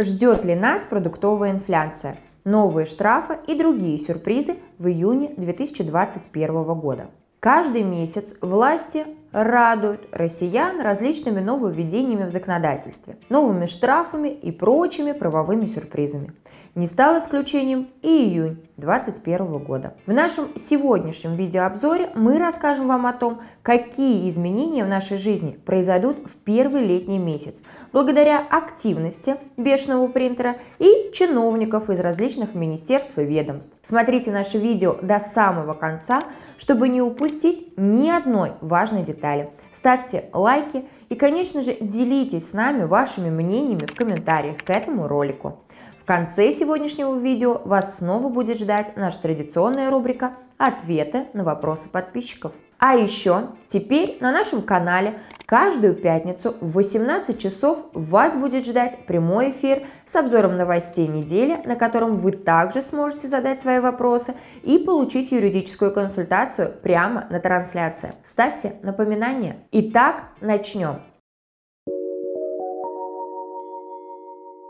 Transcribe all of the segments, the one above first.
Ждет ли нас продуктовая инфляция? Новые штрафы и другие сюрпризы в июне 2021 года. Каждый месяц власти радуют россиян различными нововведениями в законодательстве, новыми штрафами и прочими правовыми сюрпризами. Не стал исключением и июнь 2021 года. В нашем сегодняшнем видеообзоре мы расскажем вам о том, какие изменения в нашей жизни произойдут в первый летний месяц, благодаря активности бешеного принтера и чиновников из различных министерств и ведомств. Смотрите наше видео до самого конца, чтобы не упустить ни одной важной детали. Ставьте лайки и, конечно же, делитесь с нами вашими мнениями в комментариях к этому ролику конце сегодняшнего видео вас снова будет ждать наша традиционная рубрика «Ответы на вопросы подписчиков». А еще теперь на нашем канале каждую пятницу в 18 часов вас будет ждать прямой эфир с обзором новостей недели, на котором вы также сможете задать свои вопросы и получить юридическую консультацию прямо на трансляции. Ставьте напоминания. Итак, начнем.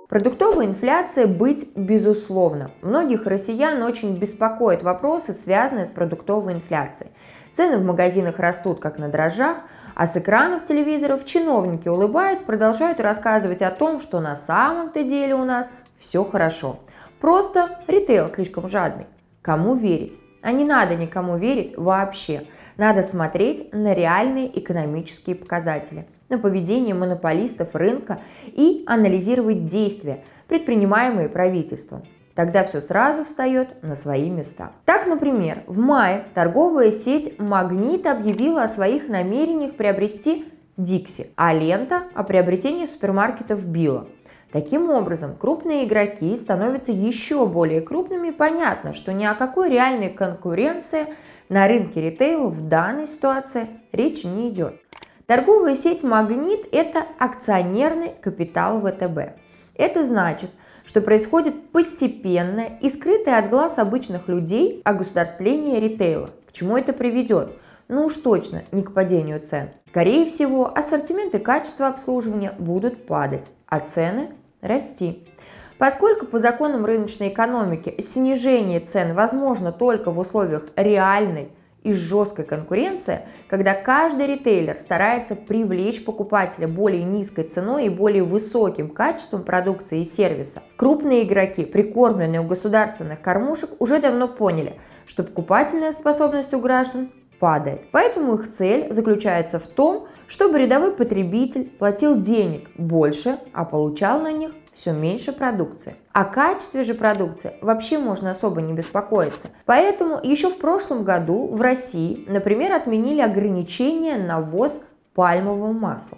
Продуктовая инфляция быть безусловно. Многих россиян очень беспокоят вопросы, связанные с продуктовой инфляцией. Цены в магазинах растут как на дрожжах, а с экранов телевизоров чиновники, улыбаясь, продолжают рассказывать о том, что на самом-то деле у нас все хорошо. Просто ритейл слишком жадный. Кому верить? А не надо никому верить вообще. Надо смотреть на реальные экономические показатели – на поведение монополистов рынка и анализировать действия, предпринимаемые правительством. Тогда все сразу встает на свои места. Так, например, в мае торговая сеть «Магнит» объявила о своих намерениях приобрести Дикси, а лента о приобретении супермаркетов Билла. Таким образом, крупные игроки становятся еще более крупными. Понятно, что ни о какой реальной конкуренции на рынке ритейла в данной ситуации речи не идет. Торговая сеть «Магнит» – это акционерный капитал ВТБ. Это значит, что происходит постепенное и скрытое от глаз обычных людей огосударствление ритейла. К чему это приведет? Ну уж точно не к падению цен. Скорее всего, ассортимент и качество обслуживания будут падать, а цены расти. Поскольку по законам рыночной экономики снижение цен возможно только в условиях реальной и жесткой конкуренции, когда каждый ритейлер старается привлечь покупателя более низкой ценой и более высоким качеством продукции и сервиса. Крупные игроки, прикормленные у государственных кормушек, уже давно поняли, что покупательная способность у граждан падает. Поэтому их цель заключается в том, чтобы рядовой потребитель платил денег больше, а получал на них все меньше продукции. О качестве же продукции вообще можно особо не беспокоиться. Поэтому еще в прошлом году в России, например, отменили ограничения на ввоз пальмового масла.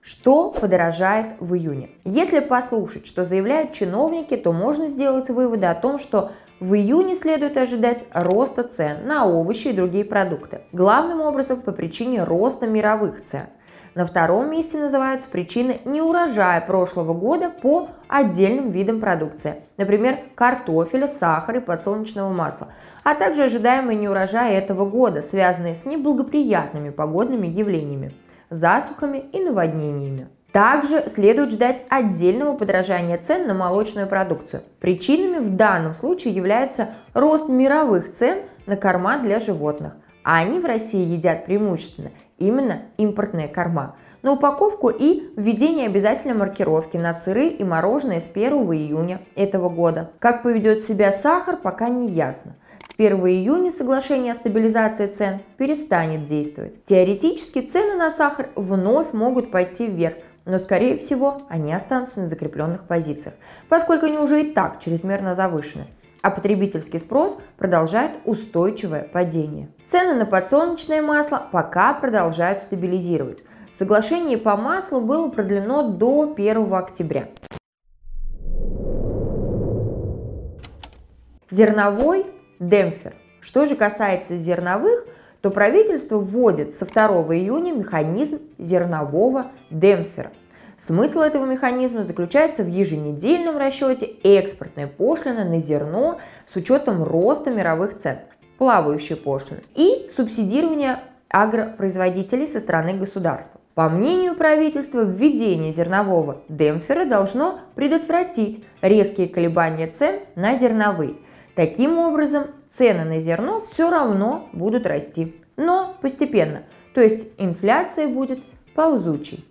Что подорожает в июне? Если послушать, что заявляют чиновники, то можно сделать выводы о том, что в июне следует ожидать роста цен на овощи и другие продукты. Главным образом по причине роста мировых цен. На втором месте называются причины неурожая прошлого года по отдельным видам продукции, например, картофеля, сахара и подсолнечного масла, а также ожидаемый неурожай этого года, связанные с неблагоприятными погодными явлениями, засухами и наводнениями. Также следует ждать отдельного подражания цен на молочную продукцию. Причинами в данном случае является рост мировых цен на корма для животных, а они в России едят преимущественно именно импортные корма. На упаковку и введение обязательной маркировки на сыры и мороженое с 1 июня этого года. Как поведет себя сахар, пока не ясно. С 1 июня соглашение о стабилизации цен перестанет действовать. Теоретически цены на сахар вновь могут пойти вверх, но скорее всего они останутся на закрепленных позициях, поскольку они уже и так чрезмерно завышены а потребительский спрос продолжает устойчивое падение. Цены на подсолнечное масло пока продолжают стабилизировать. Соглашение по маслу было продлено до 1 октября. Зерновой демпфер. Что же касается зерновых, то правительство вводит со 2 июня механизм зернового демпфера. Смысл этого механизма заключается в еженедельном расчете экспортной пошлины на зерно с учетом роста мировых цен, плавающей пошлины, и субсидирования агропроизводителей со стороны государства. По мнению правительства, введение зернового демпфера должно предотвратить резкие колебания цен на зерновые. Таким образом, цены на зерно все равно будут расти, но постепенно, то есть инфляция будет ползучей.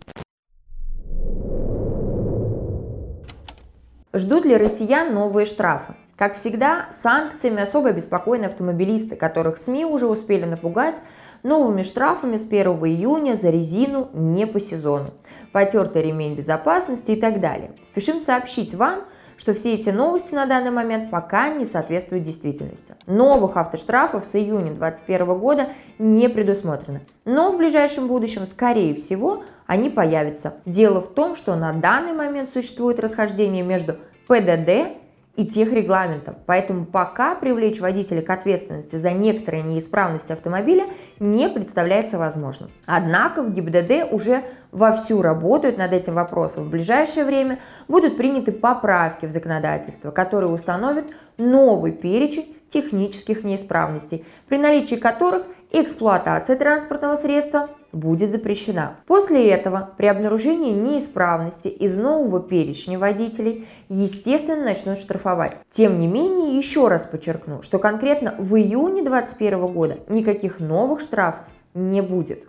Ждут ли россиян новые штрафы? Как всегда, санкциями особо обеспокоены автомобилисты, которых СМИ уже успели напугать новыми штрафами с 1 июня за резину не по сезону, потертый ремень безопасности и так далее. Спешим сообщить вам, что все эти новости на данный момент пока не соответствуют действительности. Новых автоштрафов с июня 2021 года не предусмотрено, но в ближайшем будущем, скорее всего, они появятся. Дело в том, что на данный момент существует расхождение между ПДД и тех регламентов. Поэтому пока привлечь водителя к ответственности за некоторые неисправности автомобиля не представляется возможным. Однако в ГИБДД уже вовсю работают над этим вопросом. В ближайшее время будут приняты поправки в законодательство, которые установят новый перечень технических неисправностей, при наличии которых эксплуатация транспортного средства будет запрещена. После этого при обнаружении неисправности из нового перечня водителей, естественно, начнут штрафовать. Тем не менее, еще раз подчеркну, что конкретно в июне 2021 года никаких новых штрафов не будет.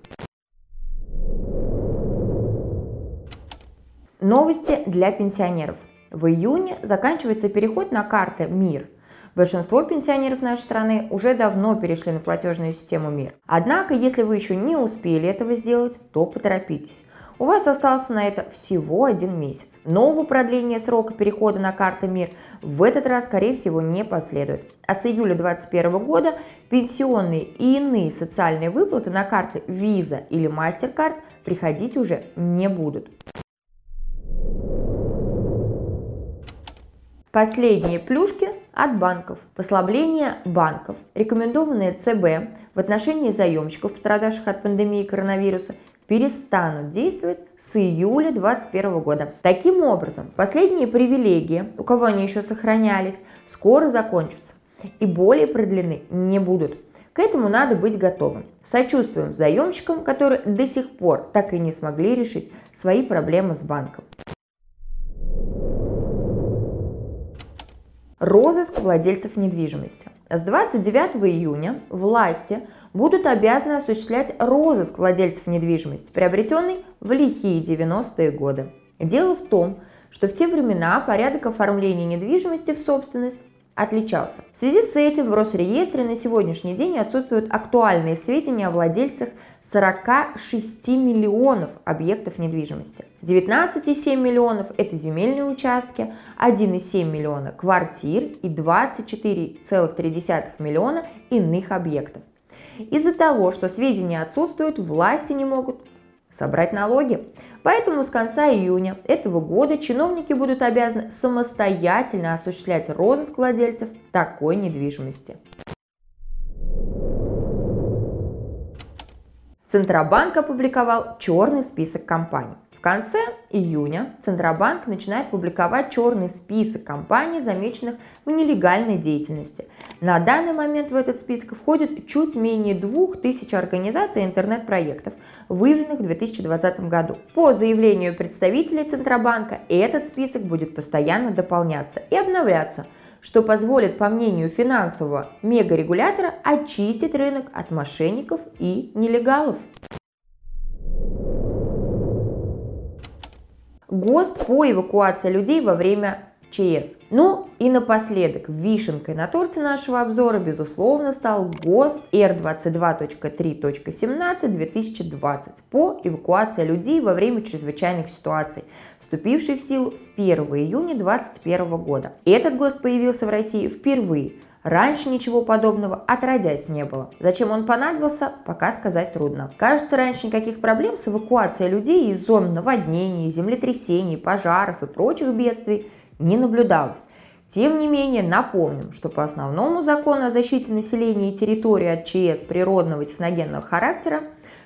Новости для пенсионеров. В июне заканчивается переход на карты МИР – Большинство пенсионеров нашей страны уже давно перешли на платежную систему МИР. Однако, если вы еще не успели этого сделать, то поторопитесь. У вас остался на это всего один месяц. Нового продления срока перехода на карты МИР в этот раз, скорее всего, не последует. А с июля 2021 года пенсионные и иные социальные выплаты на карты Visa или MasterCard приходить уже не будут. Последние плюшки от банков. Послабление банков, рекомендованные ЦБ в отношении заемщиков, пострадавших от пандемии коронавируса, перестанут действовать с июля 2021 года. Таким образом, последние привилегии, у кого они еще сохранялись, скоро закончатся и более продлены не будут. К этому надо быть готовым. Сочувствуем заемщикам, которые до сих пор так и не смогли решить свои проблемы с банком. Розыск владельцев недвижимости. С 29 июня власти будут обязаны осуществлять розыск владельцев недвижимости, приобретенной в лихие 90-е годы. Дело в том, что в те времена порядок оформления недвижимости в собственность отличался. В связи с этим в Росреестре на сегодняшний день отсутствуют актуальные сведения о владельцах 46 миллионов объектов недвижимости. 19,7 миллионов – это земельные участки, 1,7 миллиона – квартир и 24,3 миллиона иных объектов. Из-за того, что сведения отсутствуют, власти не могут собрать налоги. Поэтому с конца июня этого года чиновники будут обязаны самостоятельно осуществлять розыск владельцев такой недвижимости. Центробанк опубликовал черный список компаний. В конце июня Центробанк начинает публиковать черный список компаний, замеченных в нелегальной деятельности. На данный момент в этот список входит чуть менее 2000 организаций и интернет-проектов, выявленных в 2020 году. По заявлению представителей Центробанка этот список будет постоянно дополняться и обновляться – что позволит, по мнению финансового мегарегулятора, очистить рынок от мошенников и нелегалов. ГОСТ по эвакуации людей во время ЧС. Ну и напоследок, вишенкой на торте нашего обзора, безусловно, стал ГОСТ R22.3.17-2020 по эвакуации людей во время чрезвычайных ситуаций, вступивший в силу с 1 июня 2021 года. Этот ГОСТ появился в России впервые. Раньше ничего подобного отродясь не было. Зачем он понадобился, пока сказать трудно. Кажется, раньше никаких проблем с эвакуацией людей из зон наводнений, землетрясений, пожаров и прочих бедствий не наблюдалось. Тем не менее, напомним, что по основному закону о защите населения и территории от ЧС природного техногенного характера,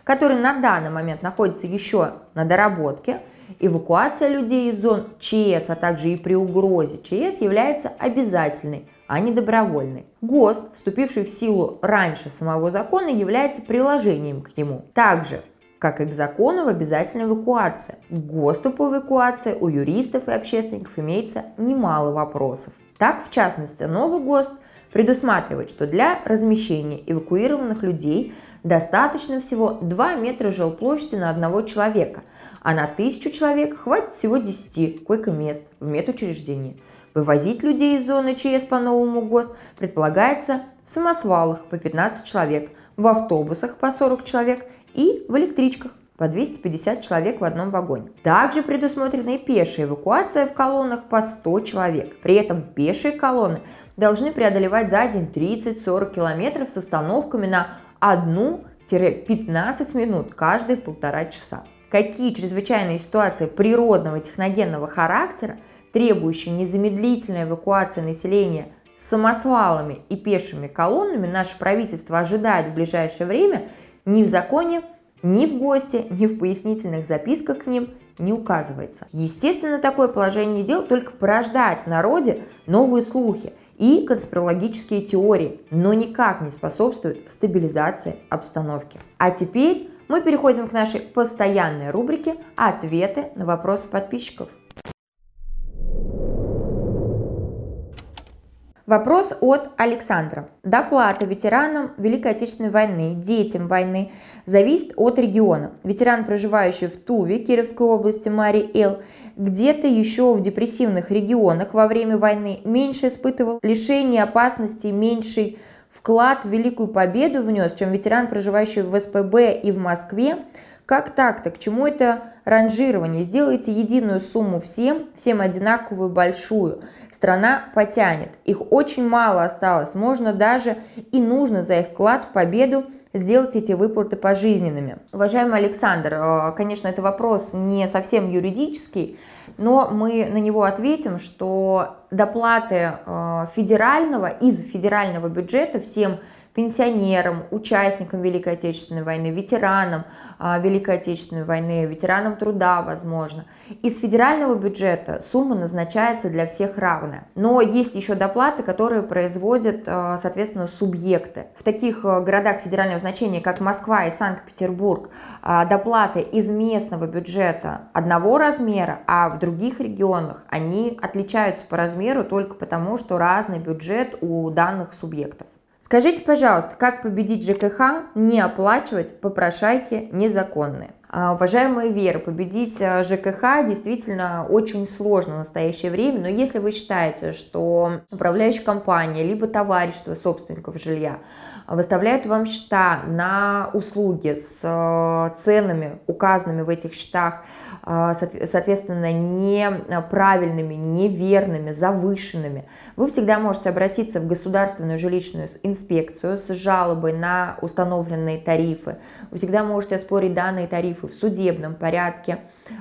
который на данный момент находится еще на доработке, эвакуация людей из зон ЧС, а также и при угрозе ЧС является обязательной, а не добровольной. ГОСТ, вступивший в силу раньше самого закона, является приложением к нему. Также как и к закону в обязательной эвакуации. К ГОСТу по эвакуации у юристов и общественников имеется немало вопросов. Так, в частности, новый ГОСТ предусматривает, что для размещения эвакуированных людей достаточно всего 2 метра жилплощади на одного человека, а на тысячу человек хватит всего 10 койко-мест в медучреждении. Вывозить людей из зоны ЧС по новому ГОСТ предполагается в самосвалах по 15 человек, в автобусах по 40 человек и в электричках по 250 человек в одном вагоне. Также предусмотрена и пешая эвакуация в колоннах по 100 человек. При этом пешие колонны должны преодолевать за день 30-40 километров с остановками на 1-15 минут каждые полтора часа. Какие чрезвычайные ситуации природного техногенного характера, требующие незамедлительной эвакуации населения самосвалами и пешими колоннами, наше правительство ожидает в ближайшее время, ни в законе, ни в ГОСТе, ни в пояснительных записках к ним не указывается. Естественно, такое положение дел только порождает в народе новые слухи – и конспирологические теории, но никак не способствуют стабилизации обстановки. А теперь мы переходим к нашей постоянной рубрике «Ответы на вопросы подписчиков». Вопрос от Александра. Доплата ветеранам Великой Отечественной войны, детям войны зависит от региона. Ветеран, проживающий в Туве, Кировской области, Мари Эл, где-то еще в депрессивных регионах во время войны меньше испытывал лишение опасности, меньший вклад в великую победу внес, чем ветеран, проживающий в СПБ и в Москве. Как так-то? К чему это ранжирование? Сделайте единую сумму всем, всем одинаковую большую. Страна потянет. Их очень мало осталось. Можно даже и нужно за их вклад в победу сделать эти выплаты пожизненными. Уважаемый Александр, э, конечно, это вопрос не совсем юридический, но мы на него ответим, что доплаты э, федерального, из федерального бюджета всем пенсионерам, участникам Великой Отечественной войны, ветеранам а, Великой Отечественной войны, ветеранам труда, возможно. Из федерального бюджета сумма назначается для всех равная. Но есть еще доплаты, которые производят, а, соответственно, субъекты. В таких а, городах федерального значения, как Москва и Санкт-Петербург, доплаты из местного бюджета одного размера, а в других регионах они отличаются по размеру только потому, что разный бюджет у данных субъектов. Скажите, пожалуйста, как победить ЖКХ, не оплачивать попрошайки незаконные? А, уважаемые Веры, победить а, ЖКХ действительно очень сложно в настоящее время, но если вы считаете, что управляющая компания, либо товарищество собственников жилья выставляют вам счета на услуги с а, ценами, указанными в этих счетах, соответственно, неправильными, неверными, завышенными, вы всегда можете обратиться в государственную жилищную инспекцию с жалобой на установленные тарифы. Вы всегда можете оспорить данные тарифы в судебном порядке.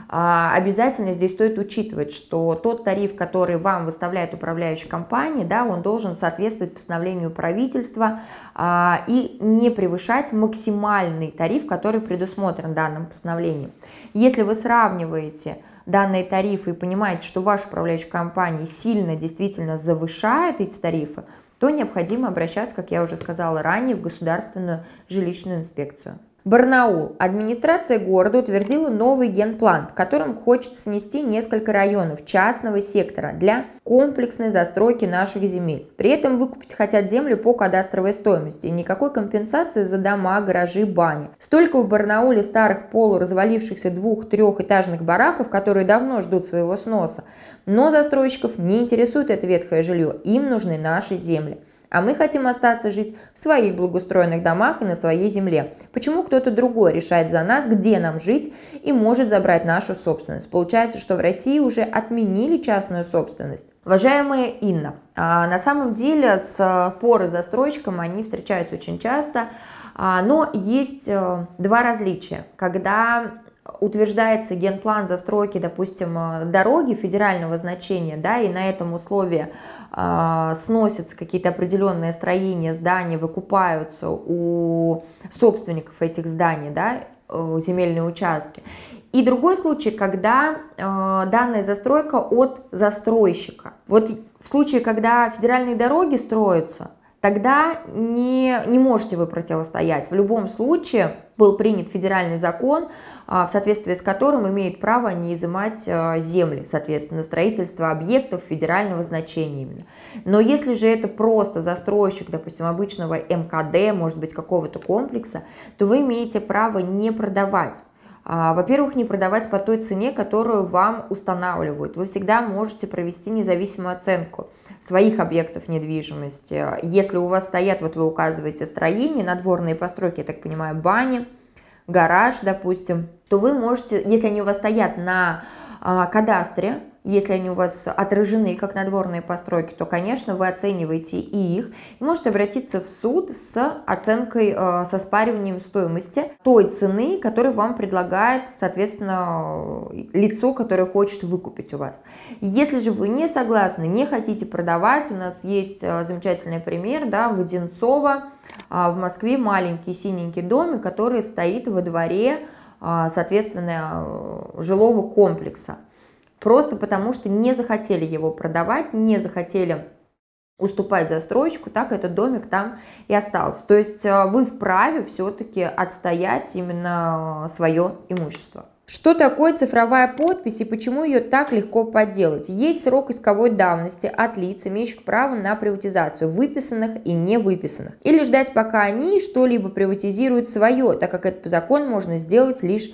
А, обязательно здесь стоит учитывать, что тот тариф, который вам выставляет управляющая компания, да, он должен соответствовать постановлению правительства а, и не превышать максимальный тариф, который предусмотрен данным постановлением. Если вы сравниваете данные тарифы и понимаете, что ваша управляющая компания сильно действительно завышает эти тарифы, то необходимо обращаться, как я уже сказала ранее, в государственную жилищную инспекцию. Барнаул. Администрация города утвердила новый генплан, в котором хочет снести несколько районов частного сектора для комплексной застройки наших земель. При этом выкупить хотят землю по кадастровой стоимости никакой компенсации за дома, гаражи, бани. Столько в Барнауле старых полуразвалившихся двух-трехэтажных бараков, которые давно ждут своего сноса. Но застройщиков не интересует это ветхое жилье, им нужны наши земли а мы хотим остаться жить в своих благоустроенных домах и на своей земле. Почему кто-то другой решает за нас, где нам жить и может забрать нашу собственность? Получается, что в России уже отменили частную собственность. Уважаемая Инна, а, на самом деле споры с застройщиком, они встречаются очень часто, а, но есть э, два различия. Когда утверждается генплан застройки, допустим, э, дороги федерального значения, да, и на этом условии э, сносятся какие-то определенные строения, здания, выкупаются у собственников этих зданий, да, э, земельные участки. И другой случай, когда э, данная застройка от застройщика. Вот в случае, когда федеральные дороги строятся, тогда не, не можете вы противостоять. В любом случае был принят федеральный закон, а, в соответствии с которым имеют право не изымать а, земли, соответственно, строительство объектов федерального значения именно. Но если же это просто застройщик, допустим, обычного МКД, может быть, какого-то комплекса, то вы имеете право не продавать. А, во-первых, не продавать по той цене, которую вам устанавливают. Вы всегда можете провести независимую оценку своих объектов недвижимости. Если у вас стоят, вот вы указываете строения, надворные постройки, я так понимаю, бани, гараж, допустим, то вы можете, если они у вас стоят на а, кадастре, если они у вас отражены как надворные постройки, то, конечно, вы оцениваете и их. И можете обратиться в суд с оценкой, э, со спариванием стоимости той цены, которую вам предлагает, соответственно, лицо, которое хочет выкупить у вас. Если же вы не согласны, не хотите продавать, у нас есть э, замечательный пример, да, в Одинцово, э, в Москве маленький синенький домик, который стоит во дворе, соответственно, жилого комплекса просто потому что не захотели его продавать, не захотели уступать застройщику, так этот домик там и остался. То есть э, вы вправе все-таки отстоять именно свое имущество. Что такое цифровая подпись и почему ее так легко подделать? Есть срок исковой давности от лиц, имеющих право на приватизацию, выписанных и не выписанных. Или ждать, пока они что-либо приватизируют свое, так как это по закону можно сделать лишь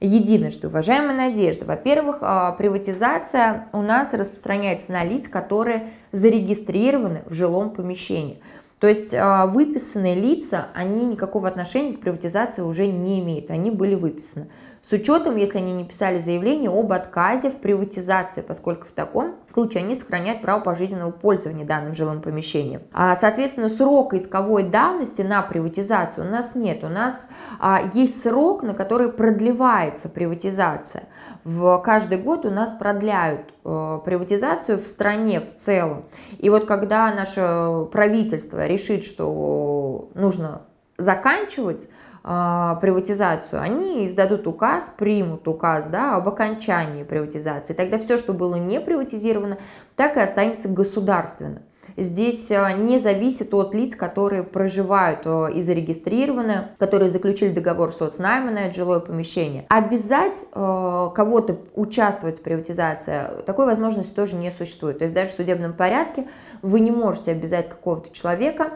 единожды. Уважаемая Надежда, во-первых, а, приватизация у нас распространяется на лиц, которые зарегистрированы в жилом помещении. То есть а, выписанные лица, они никакого отношения к приватизации уже не имеют, они были выписаны с учетом, если они не писали заявление об отказе в приватизации, поскольку в таком случае они сохраняют право пожизненного пользования данным жилым помещением. А, соответственно, срока исковой давности на приватизацию у нас нет. У нас а, есть срок, на который продлевается приватизация. В каждый год у нас продляют э, приватизацию в стране в целом. И вот когда наше правительство решит, что нужно заканчивать а, приватизацию, они издадут указ, примут указ да, об окончании приватизации. Тогда все, что было не приватизировано, так и останется государственным. Здесь а, не зависит от лиц, которые проживают а, и зарегистрированы, которые заключили договор соцнайма на это жилое помещение. Обязать кого-то участвовать в приватизации, такой возможности тоже не существует. То есть даже в судебном порядке вы не можете обязать какого-то человека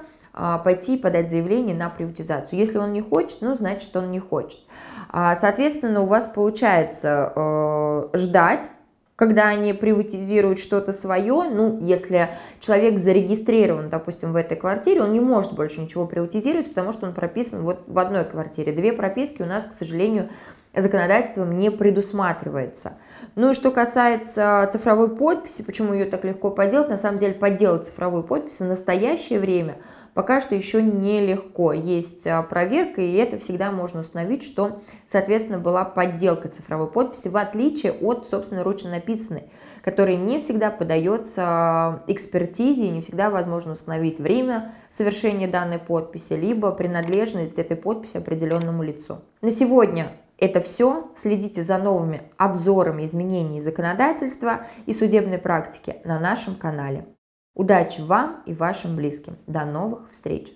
пойти и подать заявление на приватизацию. Если он не хочет, ну, значит, он не хочет. А, соответственно, у вас получается э, ждать, когда они приватизируют что-то свое, ну, если человек зарегистрирован, допустим, в этой квартире, он не может больше ничего приватизировать, потому что он прописан вот в одной квартире. Две прописки у нас, к сожалению, законодательством не предусматривается. Ну и что касается цифровой подписи, почему ее так легко подделать, на самом деле подделать цифровую подпись в настоящее время – пока что еще нелегко. Есть а, проверка, и это всегда можно установить, что, соответственно, была подделка цифровой подписи, в отличие от, собственно, ручно написанной, которая не всегда подается а, экспертизе, не всегда возможно установить время совершения данной подписи, либо принадлежность этой подписи определенному лицу. На сегодня это все. Следите за новыми обзорами изменений законодательства и судебной практики на нашем канале. Удачи вам и вашим близким. До новых встреч!